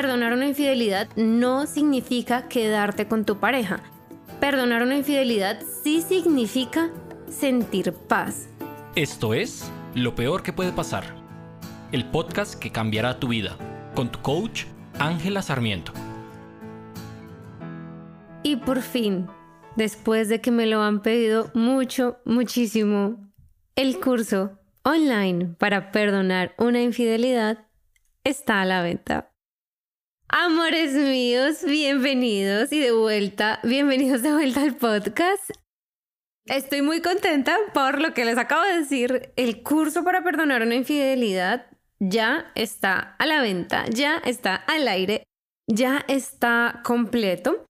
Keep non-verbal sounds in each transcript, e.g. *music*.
perdonar una infidelidad no significa quedarte con tu pareja. Perdonar una infidelidad sí significa sentir paz. Esto es Lo Peor que puede pasar, el podcast que cambiará tu vida, con tu coach Ángela Sarmiento. Y por fin, después de que me lo han pedido mucho, muchísimo, el curso online para perdonar una infidelidad está a la venta. Amores míos, bienvenidos y de vuelta, bienvenidos de vuelta al podcast. Estoy muy contenta por lo que les acabo de decir. El curso para perdonar una infidelidad ya está a la venta, ya está al aire, ya está completo.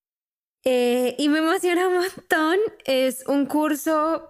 Eh, y me emociona un montón. Es un curso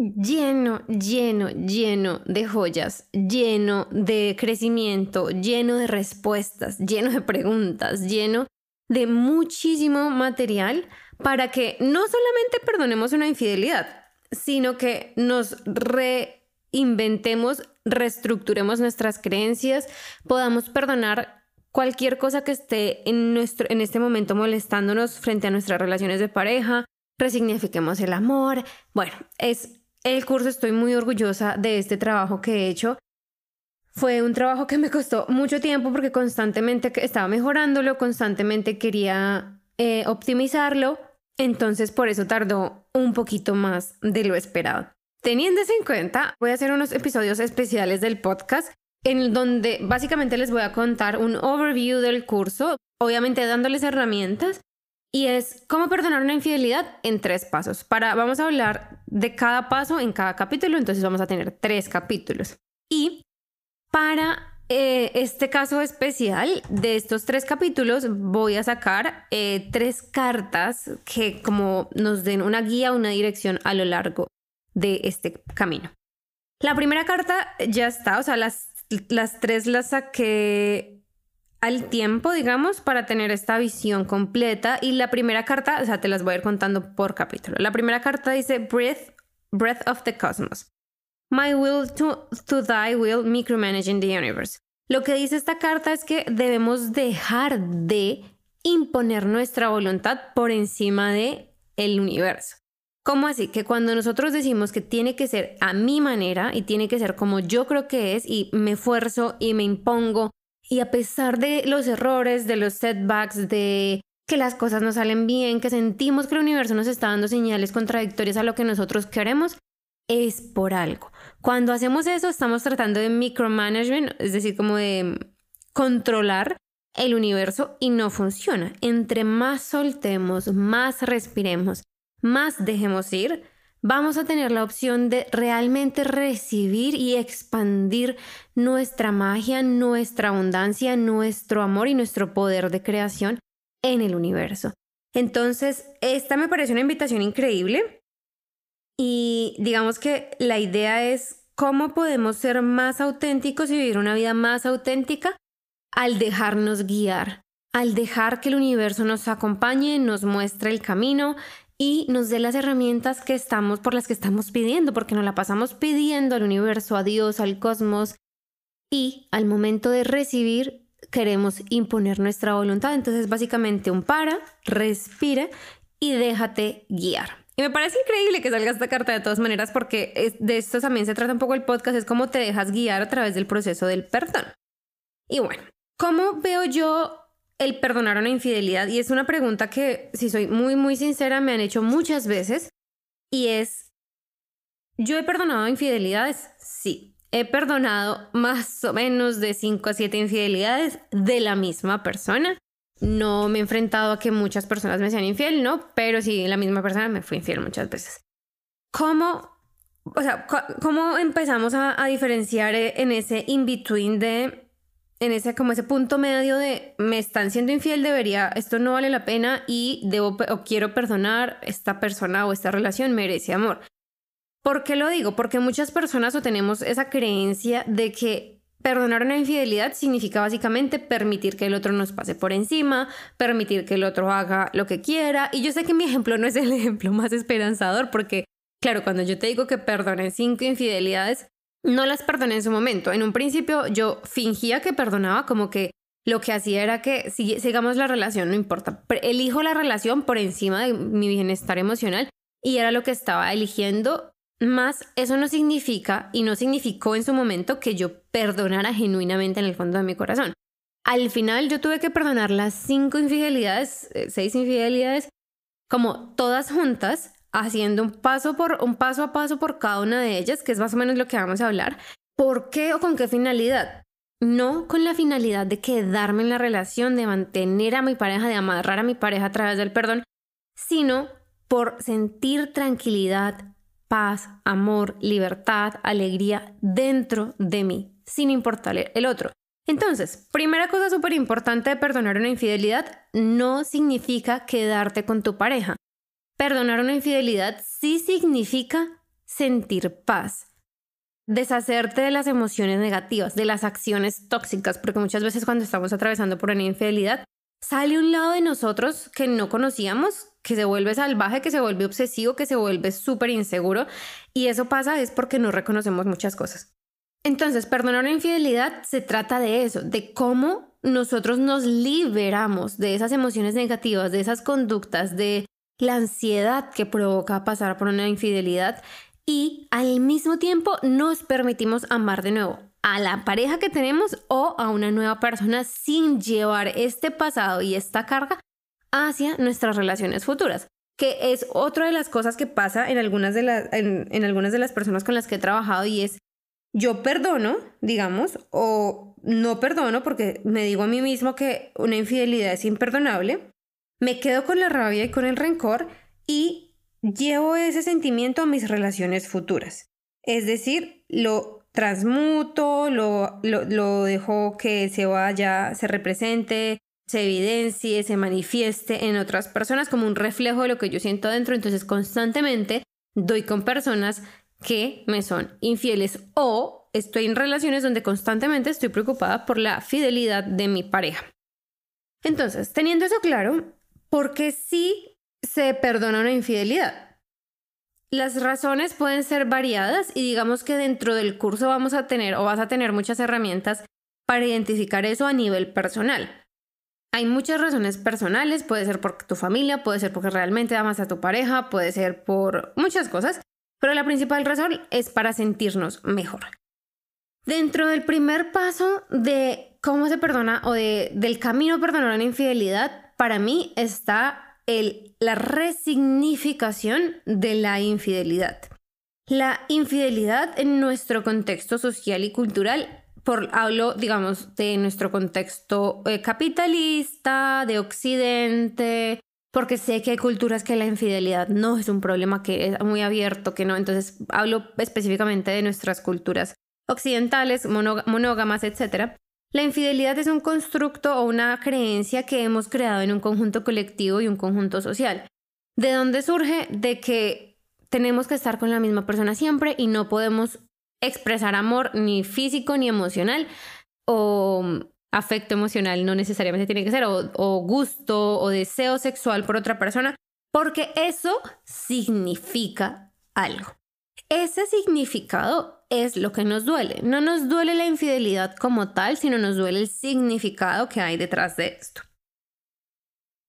lleno, lleno, lleno de joyas, lleno de crecimiento, lleno de respuestas, lleno de preguntas, lleno de muchísimo material para que no solamente perdonemos una infidelidad, sino que nos reinventemos, reestructuremos nuestras creencias, podamos perdonar cualquier cosa que esté en, nuestro, en este momento molestándonos frente a nuestras relaciones de pareja, resignifiquemos el amor. Bueno, es el curso estoy muy orgullosa de este trabajo que he hecho. Fue un trabajo que me costó mucho tiempo porque constantemente estaba mejorándolo, constantemente quería eh, optimizarlo, entonces por eso tardó un poquito más de lo esperado. Teniendo eso en cuenta, voy a hacer unos episodios especiales del podcast en donde básicamente les voy a contar un overview del curso, obviamente dándoles herramientas y es cómo perdonar una infidelidad en tres pasos. Para, vamos a hablar de cada paso en cada capítulo, entonces vamos a tener tres capítulos. Y para eh, este caso especial de estos tres capítulos voy a sacar eh, tres cartas que como nos den una guía, una dirección a lo largo de este camino. La primera carta ya está, o sea, las, las tres las saqué al tiempo, digamos, para tener esta visión completa. Y la primera carta, o sea, te las voy a ir contando por capítulo. La primera carta dice Breath, breath of the Cosmos. My will to, to thy will micromanaging the universe. Lo que dice esta carta es que debemos dejar de imponer nuestra voluntad por encima de el universo. ¿Cómo así? Que cuando nosotros decimos que tiene que ser a mi manera y tiene que ser como yo creo que es y me esfuerzo y me impongo y a pesar de los errores, de los setbacks, de que las cosas no salen bien, que sentimos que el universo nos está dando señales contradictorias a lo que nosotros queremos, es por algo. Cuando hacemos eso, estamos tratando de micromanagement, es decir, como de controlar el universo y no funciona. Entre más soltemos, más respiremos, más dejemos ir, vamos a tener la opción de realmente recibir y expandir nuestra magia, nuestra abundancia, nuestro amor y nuestro poder de creación en el universo. Entonces, esta me parece una invitación increíble y digamos que la idea es cómo podemos ser más auténticos y vivir una vida más auténtica al dejarnos guiar, al dejar que el universo nos acompañe, nos muestre el camino y nos dé las herramientas que estamos por las que estamos pidiendo, porque nos la pasamos pidiendo al universo, a Dios, al cosmos y al momento de recibir queremos imponer nuestra voluntad. Entonces, básicamente un para, respira y déjate guiar. Y me parece increíble que salga esta carta de todas maneras porque de esto también se trata un poco el podcast, es cómo te dejas guiar a través del proceso del perdón. Y bueno, ¿cómo veo yo el perdonar una infidelidad? Y es una pregunta que, si soy muy, muy sincera, me han hecho muchas veces. Y es, ¿yo he perdonado infidelidades? Sí. He perdonado más o menos de 5 a 7 infidelidades de la misma persona. No me he enfrentado a que muchas personas me sean infiel, ¿no? Pero sí, la misma persona me fue infiel muchas veces. ¿Cómo, o sea, cómo empezamos a, a diferenciar eh, en ese in-between de en ese como ese punto medio de me están siendo infiel, debería, esto no vale la pena y debo o quiero perdonar esta persona o esta relación merece amor. ¿Por qué lo digo? Porque muchas personas o tenemos esa creencia de que perdonar una infidelidad significa básicamente permitir que el otro nos pase por encima, permitir que el otro haga lo que quiera. Y yo sé que mi ejemplo no es el *laughs* ejemplo más esperanzador porque, claro, cuando yo te digo que perdoné cinco infidelidades, no las perdoné en su momento. En un principio yo fingía que perdonaba como que lo que hacía era que si sigamos la relación, no importa, elijo la relación por encima de mi bienestar emocional y era lo que estaba eligiendo. Más eso no significa y no significó en su momento que yo perdonara genuinamente en el fondo de mi corazón. Al final yo tuve que perdonar las cinco infidelidades, eh, seis infidelidades, como todas juntas, haciendo un paso por un paso a paso por cada una de ellas, que es más o menos lo que vamos a hablar. ¿Por qué o con qué finalidad? no con la finalidad de quedarme en la relación, de mantener a mi pareja, de amarrar a mi pareja a través del perdón, sino por sentir tranquilidad, paz, amor, libertad, alegría dentro de mí, sin importar el otro. Entonces, primera cosa súper importante de perdonar una infidelidad no significa quedarte con tu pareja. Perdonar una infidelidad sí significa sentir paz, deshacerte de las emociones negativas, de las acciones tóxicas, porque muchas veces cuando estamos atravesando por una infidelidad, sale un lado de nosotros que no conocíamos, que se vuelve salvaje, que se vuelve obsesivo, que se vuelve súper inseguro, y eso pasa es porque no reconocemos muchas cosas. Entonces, perdonar una infidelidad se trata de eso, de cómo nosotros nos liberamos de esas emociones negativas, de esas conductas, de la ansiedad que provoca pasar por una infidelidad y al mismo tiempo nos permitimos amar de nuevo a la pareja que tenemos o a una nueva persona sin llevar este pasado y esta carga hacia nuestras relaciones futuras, que es otra de las cosas que pasa en algunas de las, en, algunas de las personas con las que he trabajado y es yo perdono, digamos, o no perdono porque me digo a mí mismo que una infidelidad es imperdonable, me quedo con la rabia y con el rencor y llevo ese sentimiento a mis relaciones futuras. Es decir, lo transmuto, lo, lo, dejo que se vaya, se represente, se evidencie, se manifieste en otras personas como un reflejo de lo que yo siento dentro. Entonces constantemente doy con personas que me son infieles o estoy en relaciones donde constantemente estoy preocupada por la fidelidad de mi pareja. Entonces, teniendo eso claro, ¿por qué sí se perdona una infidelidad. Las razones pueden ser variadas y digamos que dentro del curso vamos a tener o vas a tener muchas herramientas para identificar eso a nivel personal. Hay muchas razones personales, puede ser por tu familia, puede ser porque realmente amas a tu pareja, puede ser por muchas cosas, pero la principal razón es para sentirnos mejor. Dentro del primer paso de cómo se perdona o de, del camino a perdonar una infidelidad, para mí está la resignificación de la infidelidad. La infidelidad en nuestro contexto social y cultural, por, hablo, digamos, de nuestro contexto eh, capitalista, de Occidente, porque sé que hay culturas que la infidelidad no es un problema que es muy abierto, que no. Entonces hablo específicamente de nuestras culturas occidentales, monógamas, etc. La infidelidad es un constructo o una creencia que hemos creado en un conjunto colectivo y un conjunto social. ¿De dónde surge? De que tenemos que estar con la misma persona siempre y no podemos expresar amor ni físico ni emocional o afecto emocional, no necesariamente tiene que ser, o, o gusto o deseo sexual por otra persona, porque eso significa algo. Ese significado es lo que nos duele. No nos duele la infidelidad como tal, sino nos duele el significado que hay detrás de esto.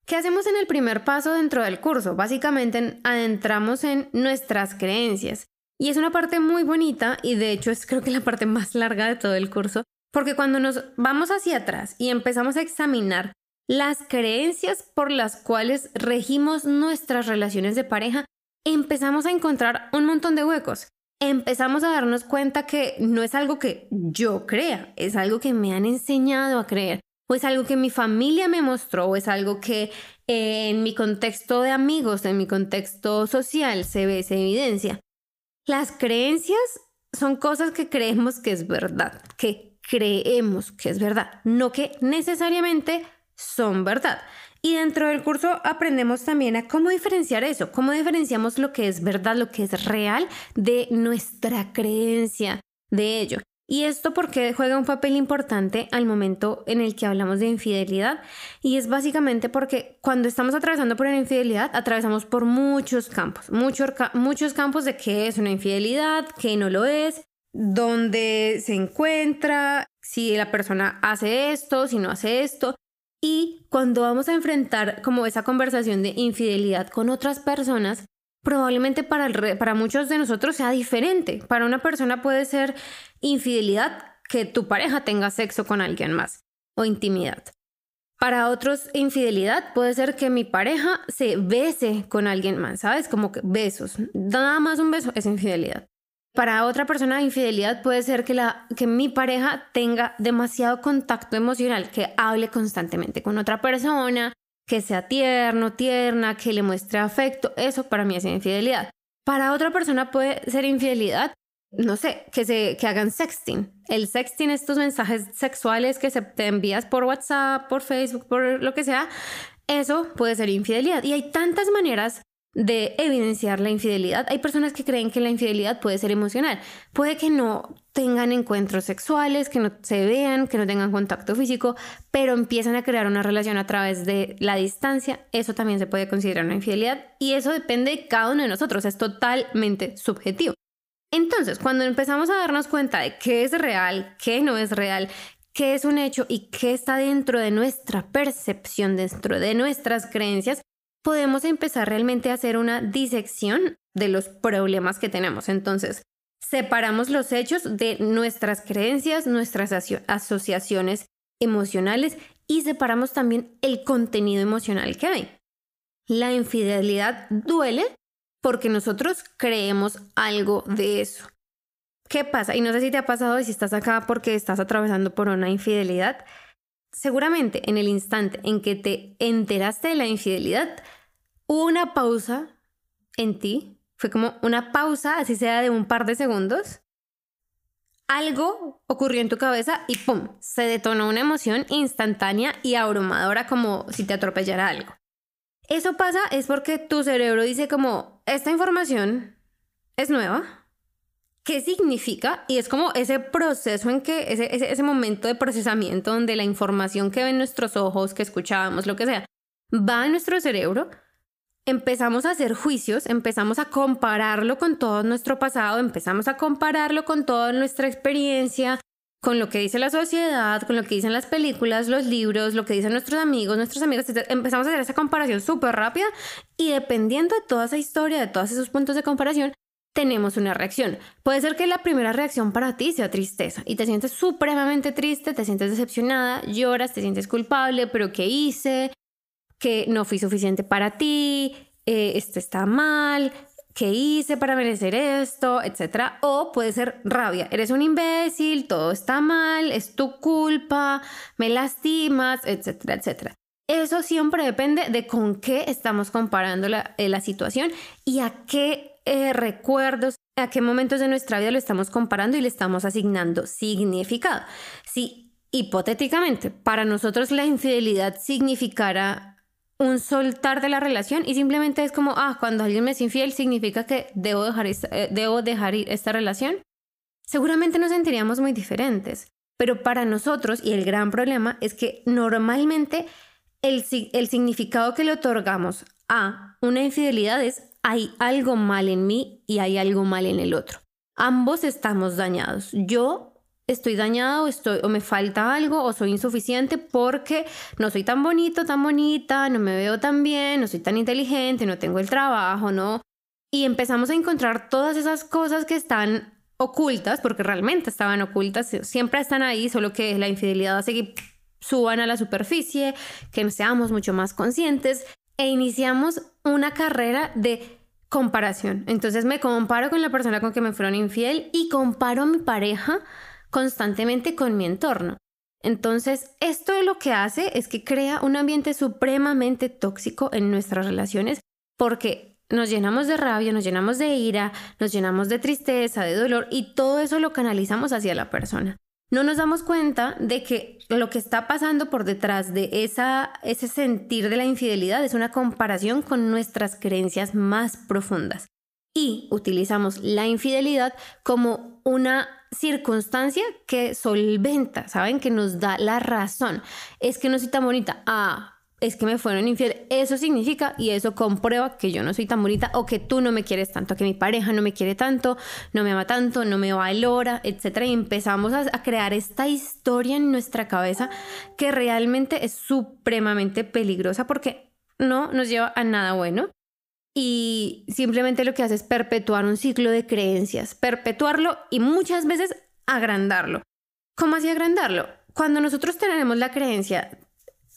¿Qué hacemos en el primer paso dentro del curso? Básicamente adentramos en nuestras creencias. Y es una parte muy bonita y de hecho es creo que la parte más larga de todo el curso, porque cuando nos vamos hacia atrás y empezamos a examinar las creencias por las cuales regimos nuestras relaciones de pareja, empezamos a encontrar un montón de huecos empezamos a darnos cuenta que no es algo que yo crea, es algo que me han enseñado a creer, o es algo que mi familia me mostró, o es algo que eh, en mi contexto de amigos, en mi contexto social se ve, se evidencia. Las creencias son cosas que creemos que es verdad, que creemos que es verdad, no que necesariamente son verdad. Y dentro del curso aprendemos también a cómo diferenciar eso, cómo diferenciamos lo que es verdad, lo que es real de nuestra creencia de ello. Y esto porque juega un papel importante al momento en el que hablamos de infidelidad. Y es básicamente porque cuando estamos atravesando por una infidelidad, atravesamos por muchos campos, muchos, muchos campos de qué es una infidelidad, qué no lo es, dónde se encuentra, si la persona hace esto, si no hace esto. Y cuando vamos a enfrentar como esa conversación de infidelidad con otras personas, probablemente para, para muchos de nosotros sea diferente. Para una persona puede ser infidelidad que tu pareja tenga sexo con alguien más o intimidad. Para otros, infidelidad puede ser que mi pareja se bese con alguien más, ¿sabes? Como que besos. Nada más un beso es infidelidad. Para otra persona, infidelidad puede ser que, la, que mi pareja tenga demasiado contacto emocional, que hable constantemente con otra persona, que sea tierno, tierna, que le muestre afecto. Eso para mí es infidelidad. Para otra persona puede ser infidelidad no sé, que, se, que hagan sexting. El sexting, estos mensajes sexuales que se te envías por WhatsApp, por Facebook, por lo que sea, eso puede ser infidelidad. Y hay tantas maneras de evidenciar la infidelidad. Hay personas que creen que la infidelidad puede ser emocional. Puede que no tengan encuentros sexuales, que no se vean, que no tengan contacto físico, pero empiezan a crear una relación a través de la distancia. Eso también se puede considerar una infidelidad y eso depende de cada uno de nosotros. Es totalmente subjetivo. Entonces, cuando empezamos a darnos cuenta de qué es real, qué no es real, qué es un hecho y qué está dentro de nuestra percepción, dentro de nuestras creencias, podemos empezar realmente a hacer una disección de los problemas que tenemos. Entonces, separamos los hechos de nuestras creencias, nuestras asociaciones emocionales y separamos también el contenido emocional que hay. La infidelidad duele porque nosotros creemos algo de eso. ¿Qué pasa? Y no sé si te ha pasado si estás acá porque estás atravesando por una infidelidad. Seguramente en el instante en que te enteraste de la infidelidad, hubo una pausa en ti. Fue como una pausa, así sea de un par de segundos. Algo ocurrió en tu cabeza y ¡pum! Se detonó una emoción instantánea y abrumadora como si te atropellara algo. Eso pasa es porque tu cerebro dice como, esta información es nueva. ¿Qué significa? Y es como ese proceso en que, ese, ese, momento de procesamiento donde la información que ven nuestros ojos, que escuchamos, lo que sea, va a nuestro cerebro. Empezamos a hacer juicios, empezamos a compararlo con todo nuestro pasado, empezamos a compararlo con toda nuestra experiencia, con lo que dice la sociedad, con lo que dicen las películas, los libros, lo que dicen nuestros amigos, nuestros amigos, empezamos a hacer esa comparación súper rápida y dependiendo de toda esa historia, de todos esos puntos de comparación, tenemos una reacción. Puede ser que la primera reacción para ti sea tristeza y te sientes supremamente triste, te sientes decepcionada, lloras, te sientes culpable, pero ¿qué hice? Que no fui suficiente para ti, eh, esto está mal, ¿qué hice para merecer esto? etcétera. O puede ser rabia, eres un imbécil, todo está mal, es tu culpa, me lastimas, etcétera, etcétera. Eso siempre depende de con qué estamos comparando la, eh, la situación y a qué eh, recuerdos, a qué momentos de nuestra vida lo estamos comparando y le estamos asignando significado. Si hipotéticamente para nosotros la infidelidad significara un soltar de la relación y simplemente es como, ah, cuando alguien me es infiel significa que debo dejar, eh, debo dejar esta relación, seguramente nos sentiríamos muy diferentes. Pero para nosotros, y el gran problema es que normalmente el, el significado que le otorgamos a una infidelidad es hay algo mal en mí y hay algo mal en el otro. Ambos estamos dañados. Yo estoy dañado estoy, o me falta algo o soy insuficiente porque no soy tan bonito, tan bonita, no me veo tan bien, no soy tan inteligente, no tengo el trabajo, ¿no? Y empezamos a encontrar todas esas cosas que están ocultas, porque realmente estaban ocultas, siempre están ahí, solo que la infidelidad hace que suban a la superficie, que seamos mucho más conscientes e iniciamos una carrera de comparación. Entonces me comparo con la persona con que me fueron infiel y comparo a mi pareja constantemente con mi entorno. Entonces, esto lo que hace es que crea un ambiente supremamente tóxico en nuestras relaciones porque nos llenamos de rabia, nos llenamos de ira, nos llenamos de tristeza, de dolor y todo eso lo canalizamos hacia la persona. No nos damos cuenta de que lo que está pasando por detrás de esa, ese sentir de la infidelidad es una comparación con nuestras creencias más profundas. Y utilizamos la infidelidad como una circunstancia que solventa, ¿saben? Que nos da la razón. Es que no soy tan bonita. Ah, es que me fueron infiel. Eso significa y eso comprueba que yo no soy tan bonita o que tú no me quieres tanto, que mi pareja no me quiere tanto, no me ama tanto, no me valora, etc. Y empezamos a, a crear esta historia en nuestra cabeza que realmente es supremamente peligrosa porque no nos lleva a nada bueno y simplemente lo que hace es perpetuar un ciclo de creencias, perpetuarlo y muchas veces agrandarlo. ¿Cómo así agrandarlo? Cuando nosotros tenemos la creencia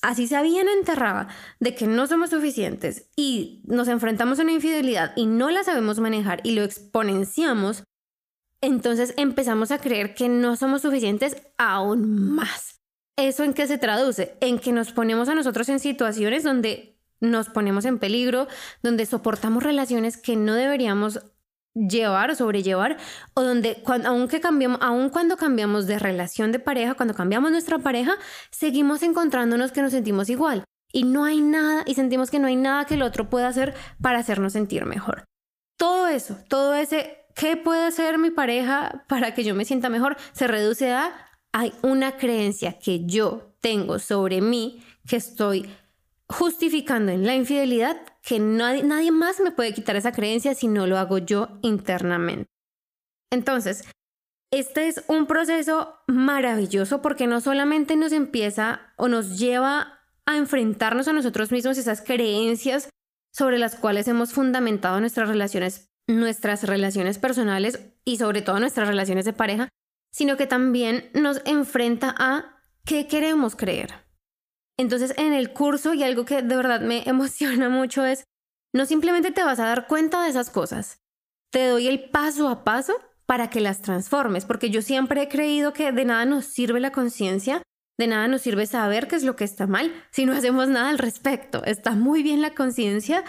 así se bien enterrada de que no somos suficientes y nos enfrentamos a una infidelidad y no la sabemos manejar y lo exponenciamos, entonces empezamos a creer que no somos suficientes aún más. ¿Eso en qué se traduce? En que nos ponemos a nosotros en situaciones donde nos ponemos en peligro, donde soportamos relaciones que no deberíamos llevar o sobrellevar, o donde aunque cambiamos, aun cuando cambiamos de relación de pareja, cuando cambiamos nuestra pareja, seguimos encontrándonos que nos sentimos igual. Y no hay nada, y sentimos que no hay nada que el otro pueda hacer para hacernos sentir mejor. Todo eso, todo ese, ¿qué puede hacer mi pareja para que yo me sienta mejor? Se reduce a, hay una creencia que yo tengo sobre mí, que estoy justificando en la infidelidad que nadie, más me puede quitar esa creencia si no lo hago yo internamente. Entonces, este es un proceso maravilloso porque no solamente nos empieza o nos lleva a enfrentarnos a nosotros mismos esas creencias sobre las cuales hemos fundamentado nuestras relaciones, nuestras relaciones personales y sobre todo nuestras relaciones de pareja, sino que también nos enfrenta a qué queremos creer. Entonces en el curso y algo que de verdad me *laughs* emociona mucho es, no simplemente te vas a dar cuenta de esas cosas, te doy el paso a paso para que las transformes, porque yo siempre he creído que de nada nos sirve la conciencia, de nada nos sirve saber qué es lo que está mal si no hacemos nada al respecto. Está muy bien la conciencia,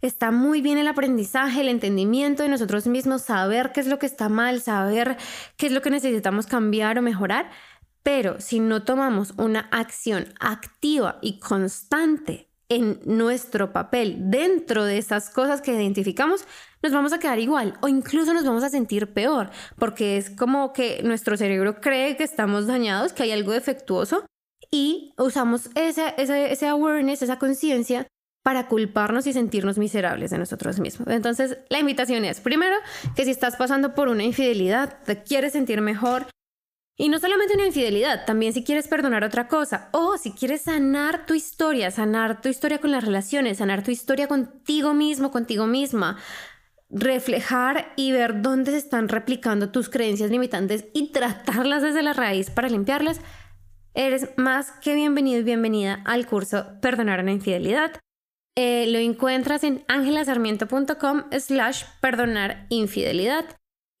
está muy bien el aprendizaje, el entendimiento de nosotros mismos, saber qué es lo que está mal, saber qué es lo que necesitamos cambiar o mejorar, pero si no tomamos una acción activa y constante en nuestro papel dentro de esas cosas que identificamos, nos vamos a quedar igual o incluso nos vamos a sentir peor, porque es como que nuestro cerebro cree que estamos dañados, que hay algo defectuoso y usamos ese, ese, ese awareness, esa conciencia para culparnos y sentirnos miserables de nosotros mismos. Entonces, la invitación es, primero, que si estás pasando por una infidelidad, te quieres sentir mejor, y no solamente una infidelidad, también si quieres perdonar otra cosa o si quieres sanar tu historia, sanar tu historia con las relaciones, sanar tu historia contigo mismo, contigo misma, reflejar y ver dónde se están replicando tus creencias limitantes y tratarlas desde la raíz para limpiarlas, eres más que bienvenido y bienvenida al curso Perdonar una infidelidad. Eh, lo encuentras en angelasarmiento.com slash perdonar infidelidad.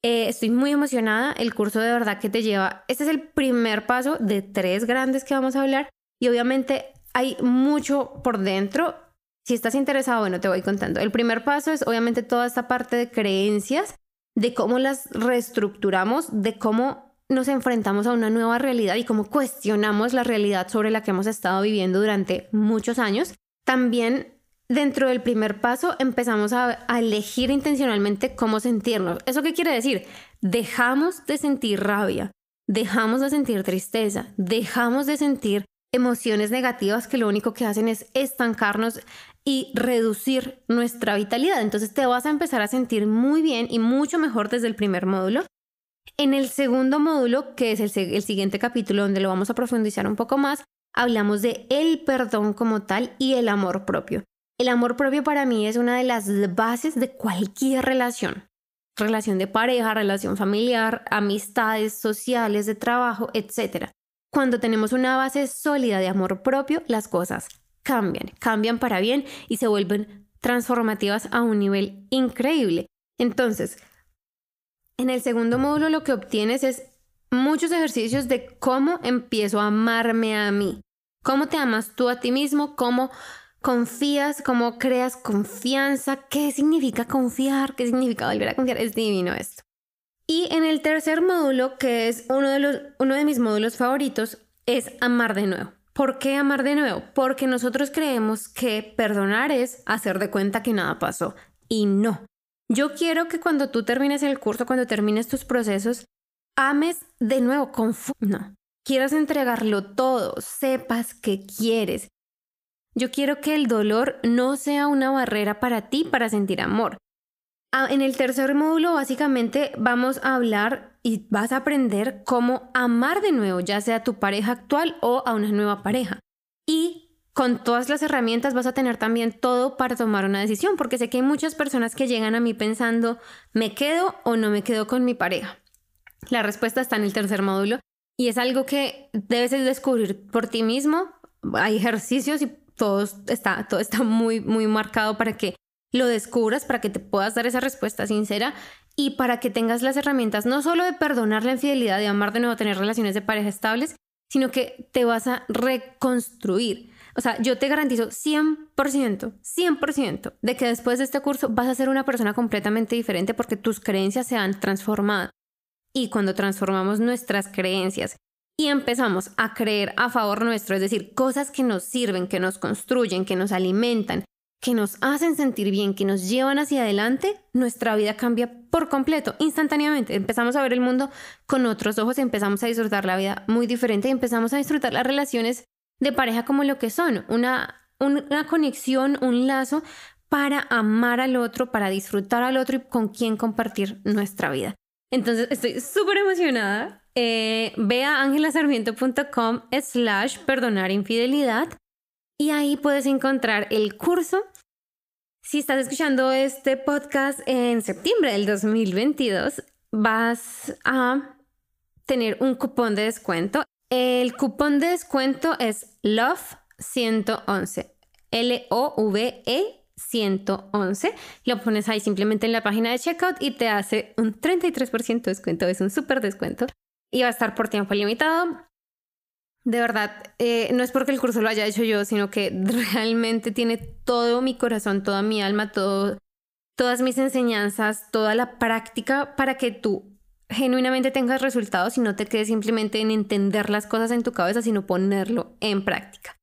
Eh, estoy muy emocionada. El curso de verdad que te lleva. Este es el primer paso de tres grandes que vamos a hablar. Y obviamente hay mucho por dentro. Si estás interesado, bueno, te voy contando. El primer paso es obviamente toda esta parte de creencias, de cómo las reestructuramos, de cómo nos enfrentamos a una nueva realidad y cómo cuestionamos la realidad sobre la que hemos estado viviendo durante muchos años. También dentro del primer paso empezamos a, elegir intencionalmente cómo sentirnos. ¿Eso qué quiere decir? Dejamos de sentir rabia, dejamos de sentir tristeza, dejamos de sentir emociones negativas que lo único que hacen es estancarnos y reducir nuestra vitalidad. Entonces te vas a empezar a sentir muy bien y mucho mejor desde el primer módulo. En el segundo módulo, que es el, el siguiente capítulo donde lo vamos a profundizar un poco más, hablamos de el perdón como tal y el amor propio. El amor propio para mí es una de las bases de cualquier relación. Relación de pareja, relación familiar, amistades sociales, de trabajo, etc. Cuando tenemos una base sólida de amor propio, las cosas cambian, cambian para bien y se vuelven transformativas a un nivel increíble. Entonces, en el segundo módulo lo que obtienes es muchos ejercicios de cómo empiezo a amarme a mí, cómo te amas tú a ti mismo, cómo confías, cómo creas confianza, qué significa confiar, qué significa volver a confiar. Es divino esto. Y en el tercer módulo, que es uno de, los, uno de mis módulos favoritos, es amar de nuevo. ¿Por qué amar de nuevo? Porque nosotros creemos que perdonar es hacer de cuenta que nada pasó. Y no. Yo quiero que cuando tú termines el curso, cuando termines tus procesos, ames de nuevo, con no. Quieras entregarlo todo, sepas que quieres, Yo quiero que el dolor no sea una barrera para ti para sentir amor. Ah, en el tercer módulo básicamente vamos a hablar y vas a aprender cómo amar de nuevo, ya sea a tu pareja actual o a una nueva pareja. Y con todas las herramientas vas a tener también todo para tomar una decisión, porque sé que hay muchas personas que llegan a mí pensando, ¿me quedo o no me quedo con mi pareja? La respuesta está en el tercer módulo y es algo que debes descubrir por ti mismo. Hay ejercicios y todo está, todo está muy, muy marcado para que lo descubras para que te puedas dar esa respuesta sincera y para que tengas las herramientas no solo de perdonar la infidelidad, de amar de nuevo, tener relaciones de pareja estables, sino que te vas a reconstruir. O sea, yo te garantizo 100%, 100% de que después de este curso vas a ser una persona completamente diferente porque tus creencias se han transformado. Y cuando transformamos nuestras creencias y empezamos a creer a favor nuestro, es decir, cosas que nos sirven, que nos construyen, que nos alimentan, que nos hacen sentir bien, que nos llevan hacia adelante, nuestra vida cambia por completo, instantáneamente. Empezamos a ver el mundo con otros ojos y empezamos a disfrutar la vida muy diferente y empezamos a disfrutar las relaciones de pareja como lo que son, una, una conexión, un lazo para amar al otro, para disfrutar al otro y con quien compartir nuestra vida. Entonces estoy súper emocionada. Eh, ve a angelasarmiento.com slash perdonar infidelidad y ahí puedes encontrar el curso. Si estás escuchando este podcast en septiembre del 2022, vas a tener un cupón de descuento. El cupón de descuento es LOVE111. L-O-V-E 111. Lo pones ahí simplemente en la página de checkout y te hace un 33% de descuento. Es un súper descuento. Y va a estar por tiempo limitado. De verdad, eh, no es porque el curso lo haya hecho yo, sino que *laughs* realmente tiene todo mi corazón, toda mi alma, todo, todas mis enseñanzas, toda la práctica para que tú genuinamente tengas resultados y no te quedes simplemente en entender las cosas en tu cabeza, sino ponerlo en práctica.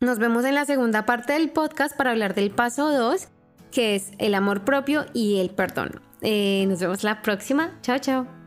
Nos vemos en la segunda parte del podcast para hablar del paso 2, que es el amor propio y el perdón. Eh, nos vemos la próxima. Chao, chao.